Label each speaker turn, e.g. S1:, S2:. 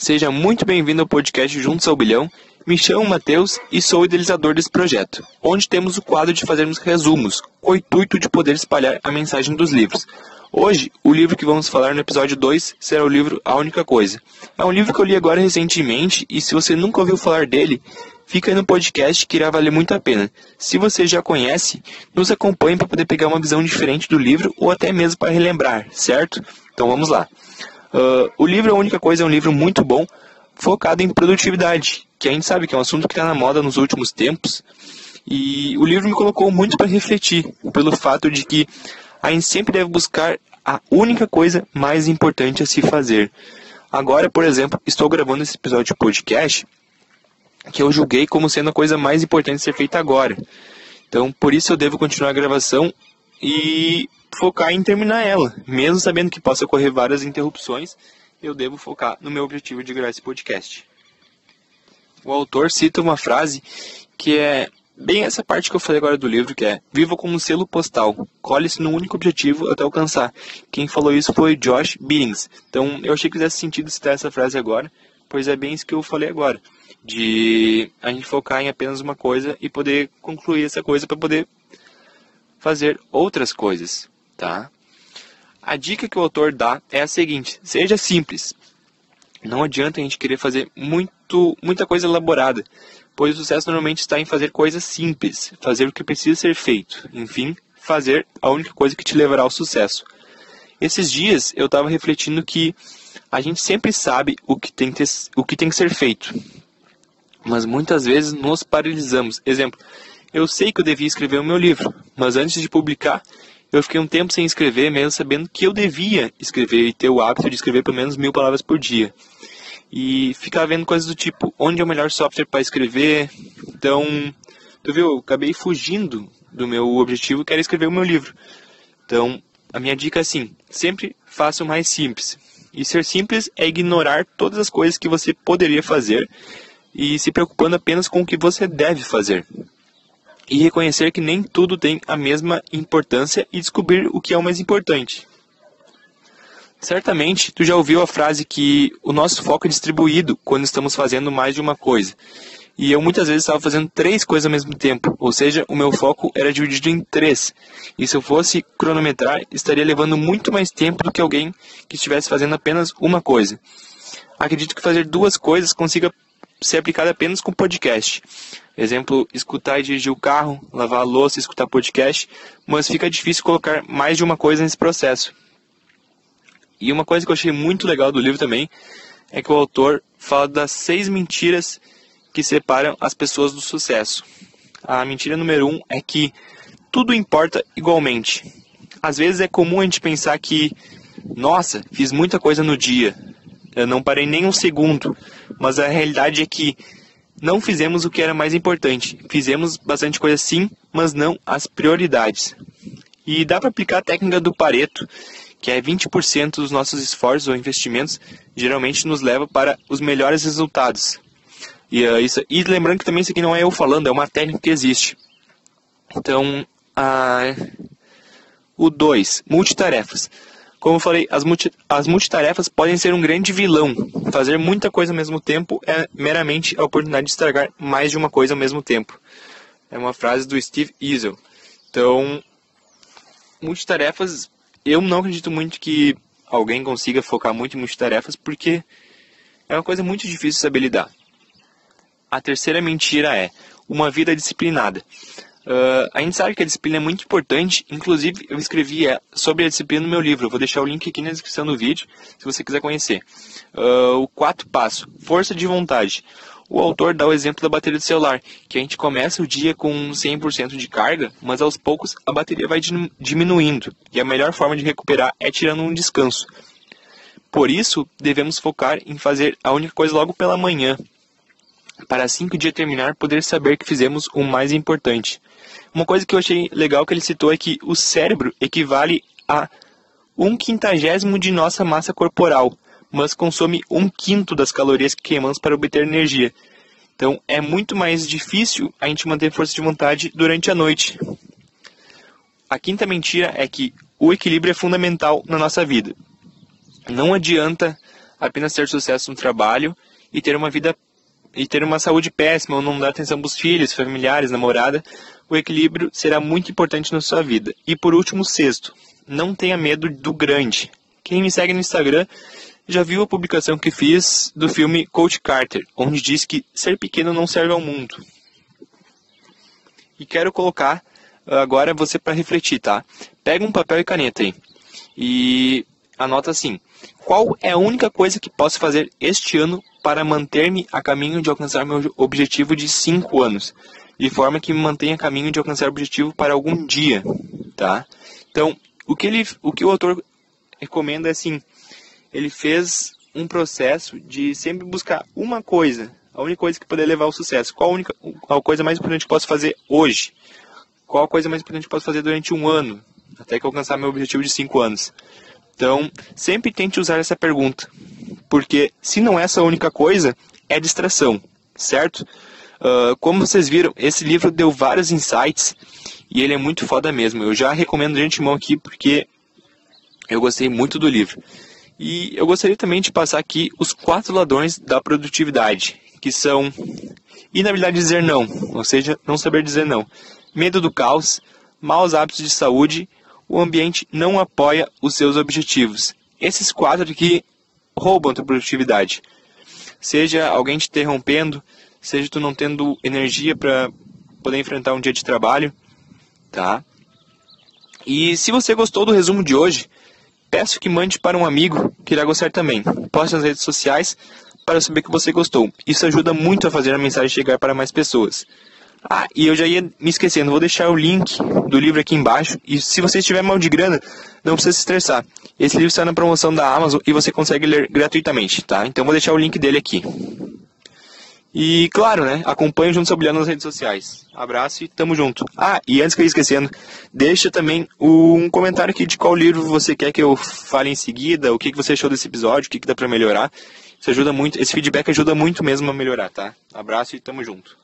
S1: Seja muito bem-vindo ao podcast Juntos ao Bilhão. Me chamo Matheus e sou o idealizador desse projeto, onde temos o quadro de fazermos resumos, com o intuito de poder espalhar a mensagem dos livros. Hoje, o livro que vamos falar no episódio 2 será o livro A Única Coisa. É um livro que eu li agora recentemente e se você nunca ouviu falar dele, fica no podcast que irá valer muito a pena. Se você já conhece, nos acompanhe para poder pegar uma visão diferente do livro ou até mesmo para relembrar, certo? Então vamos lá. Uh, o livro A Única Coisa é um livro muito bom, focado em produtividade, que a gente sabe que é um assunto que está na moda nos últimos tempos. E o livro me colocou muito para refletir, pelo fato de que a gente sempre deve buscar a única coisa mais importante a se fazer. Agora, por exemplo, estou gravando esse episódio de podcast que eu julguei como sendo a coisa mais importante a ser feita agora. Então, por isso eu devo continuar a gravação e focar em terminar ela, mesmo sabendo que possa ocorrer várias interrupções, eu devo focar no meu objetivo de gravar esse podcast. O autor cita uma frase que é bem essa parte que eu falei agora do livro, que é Viva como um selo postal, colhe-se no único objetivo até alcançar. Quem falou isso foi Josh Billings. Então eu achei que fizesse sentido citar essa frase agora, pois é bem isso que eu falei agora de a gente focar em apenas uma coisa e poder concluir essa coisa para poder fazer outras coisas, tá? A dica que o autor dá é a seguinte: seja simples. Não adianta a gente querer fazer muito, muita coisa elaborada, pois o sucesso normalmente está em fazer coisas simples, fazer o que precisa ser feito, enfim, fazer a única coisa que te levará ao sucesso. Esses dias eu estava refletindo que a gente sempre sabe o que, tem ter, o que tem que ser feito, mas muitas vezes nos paralisamos. Exemplo, eu sei que eu devia escrever o meu livro, mas antes de publicar, eu fiquei um tempo sem escrever, mesmo sabendo que eu devia escrever e ter o hábito de escrever pelo menos mil palavras por dia. E ficar vendo coisas do tipo, onde é o melhor software para escrever. Então, tu viu, eu acabei fugindo do meu objetivo, que era escrever o meu livro. Então, a minha dica é assim, sempre faça o mais simples. E ser simples é ignorar todas as coisas que você poderia fazer e se preocupando apenas com o que você deve fazer. E reconhecer que nem tudo tem a mesma importância e descobrir o que é o mais importante. Certamente, tu já ouviu a frase que o nosso foco é distribuído quando estamos fazendo mais de uma coisa. E eu muitas vezes estava fazendo três coisas ao mesmo tempo, ou seja, o meu foco era dividido em três. E se eu fosse cronometrar, estaria levando muito mais tempo do que alguém que estivesse fazendo apenas uma coisa. Acredito que fazer duas coisas consiga ser aplicada apenas com podcast. Exemplo, escutar e dirigir o carro, lavar a louça escutar podcast, mas fica difícil colocar mais de uma coisa nesse processo. E uma coisa que eu achei muito legal do livro também é que o autor fala das seis mentiras que separam as pessoas do sucesso. A mentira número um é que tudo importa igualmente. Às vezes é comum a gente pensar que, nossa, fiz muita coisa no dia, eu não parei nem um segundo, mas a realidade é que não fizemos o que era mais importante. Fizemos bastante coisa sim, mas não as prioridades. E dá para aplicar a técnica do Pareto, que é 20% dos nossos esforços ou investimentos geralmente nos leva para os melhores resultados. E, uh, isso, e lembrando que também isso aqui não é eu falando, é uma técnica que existe. Então, uh, o 2, multitarefas. Como eu falei, as, multi, as multitarefas podem ser um grande vilão. Fazer muita coisa ao mesmo tempo é meramente a oportunidade de estragar mais de uma coisa ao mesmo tempo. É uma frase do Steve Easel. Então, multitarefas, eu não acredito muito que alguém consiga focar muito em multitarefas, porque é uma coisa muito difícil de saber lidar. A terceira mentira é uma vida disciplinada. Uh, a sabe que a disciplina é muito importante, inclusive eu escrevi é, sobre a disciplina no meu livro, eu vou deixar o link aqui na descrição do vídeo, se você quiser conhecer. Uh, o quarto passo, força de vontade. O autor dá o exemplo da bateria do celular, que a gente começa o dia com 100% de carga, mas aos poucos a bateria vai diminuindo, e a melhor forma de recuperar é tirando um descanso. Por isso, devemos focar em fazer a única coisa logo pela manhã, para assim que o dia terminar poder saber que fizemos o mais importante. Uma coisa que eu achei legal que ele citou é que o cérebro equivale a um quintagésimo de nossa massa corporal, mas consome um quinto das calorias que queimamos para obter energia. Então é muito mais difícil a gente manter força de vontade durante a noite. A quinta mentira é que o equilíbrio é fundamental na nossa vida. Não adianta apenas ter sucesso no trabalho e ter uma vida e ter uma saúde péssima ou não dar atenção para os filhos, familiares, namorada, o equilíbrio será muito importante na sua vida. E por último, sexto, não tenha medo do grande. Quem me segue no Instagram já viu a publicação que fiz do filme Coach Carter, onde diz que ser pequeno não serve ao mundo. E quero colocar agora você para refletir, tá? Pega um papel e caneta aí e anota assim: qual é a única coisa que posso fazer este ano para manter-me a caminho de alcançar meu objetivo de 5 anos? De forma que me mantenha a caminho de alcançar o objetivo para algum dia, tá? Então, o que, ele, o, que o autor recomenda é assim: ele fez um processo de sempre buscar uma coisa, a única coisa que poder levar ao sucesso. Qual a, única, a coisa mais importante que posso fazer hoje? Qual a coisa mais importante que posso fazer durante um ano, até que alcançar meu objetivo de 5 anos? Então, sempre tente usar essa pergunta, porque se não é essa única coisa, é distração, certo? Uh, como vocês viram, esse livro deu vários insights e ele é muito foda mesmo. Eu já recomendo de antemão aqui porque eu gostei muito do livro. E eu gostaria também de passar aqui os quatro ladrões da produtividade, que são inabilidade de dizer não, ou seja, não saber dizer não, medo do caos, maus hábitos de saúde o ambiente não apoia os seus objetivos. Esses quatro aqui roubam a tua produtividade. Seja alguém te interrompendo, seja tu não tendo energia para poder enfrentar um dia de trabalho, tá? E se você gostou do resumo de hoje, peço que mande para um amigo que irá gostar também. Poste nas redes sociais para saber que você gostou. Isso ajuda muito a fazer a mensagem chegar para mais pessoas. Ah, e eu já ia me esquecendo, vou deixar o link do livro aqui embaixo. E se você estiver mal de grana, não precisa se estressar. Esse livro está na promoção da Amazon e você consegue ler gratuitamente, tá? Então vou deixar o link dele aqui. E claro, né? Acompanhe junto Sobilhão nas redes sociais. Abraço e tamo junto. Ah, e antes que eu ia esquecendo, deixa também um comentário aqui de qual livro você quer que eu fale em seguida, o que, você achou desse episódio, o que, dá pra melhorar. Isso ajuda muito, esse feedback ajuda muito mesmo a melhorar, tá? Abraço e tamo junto.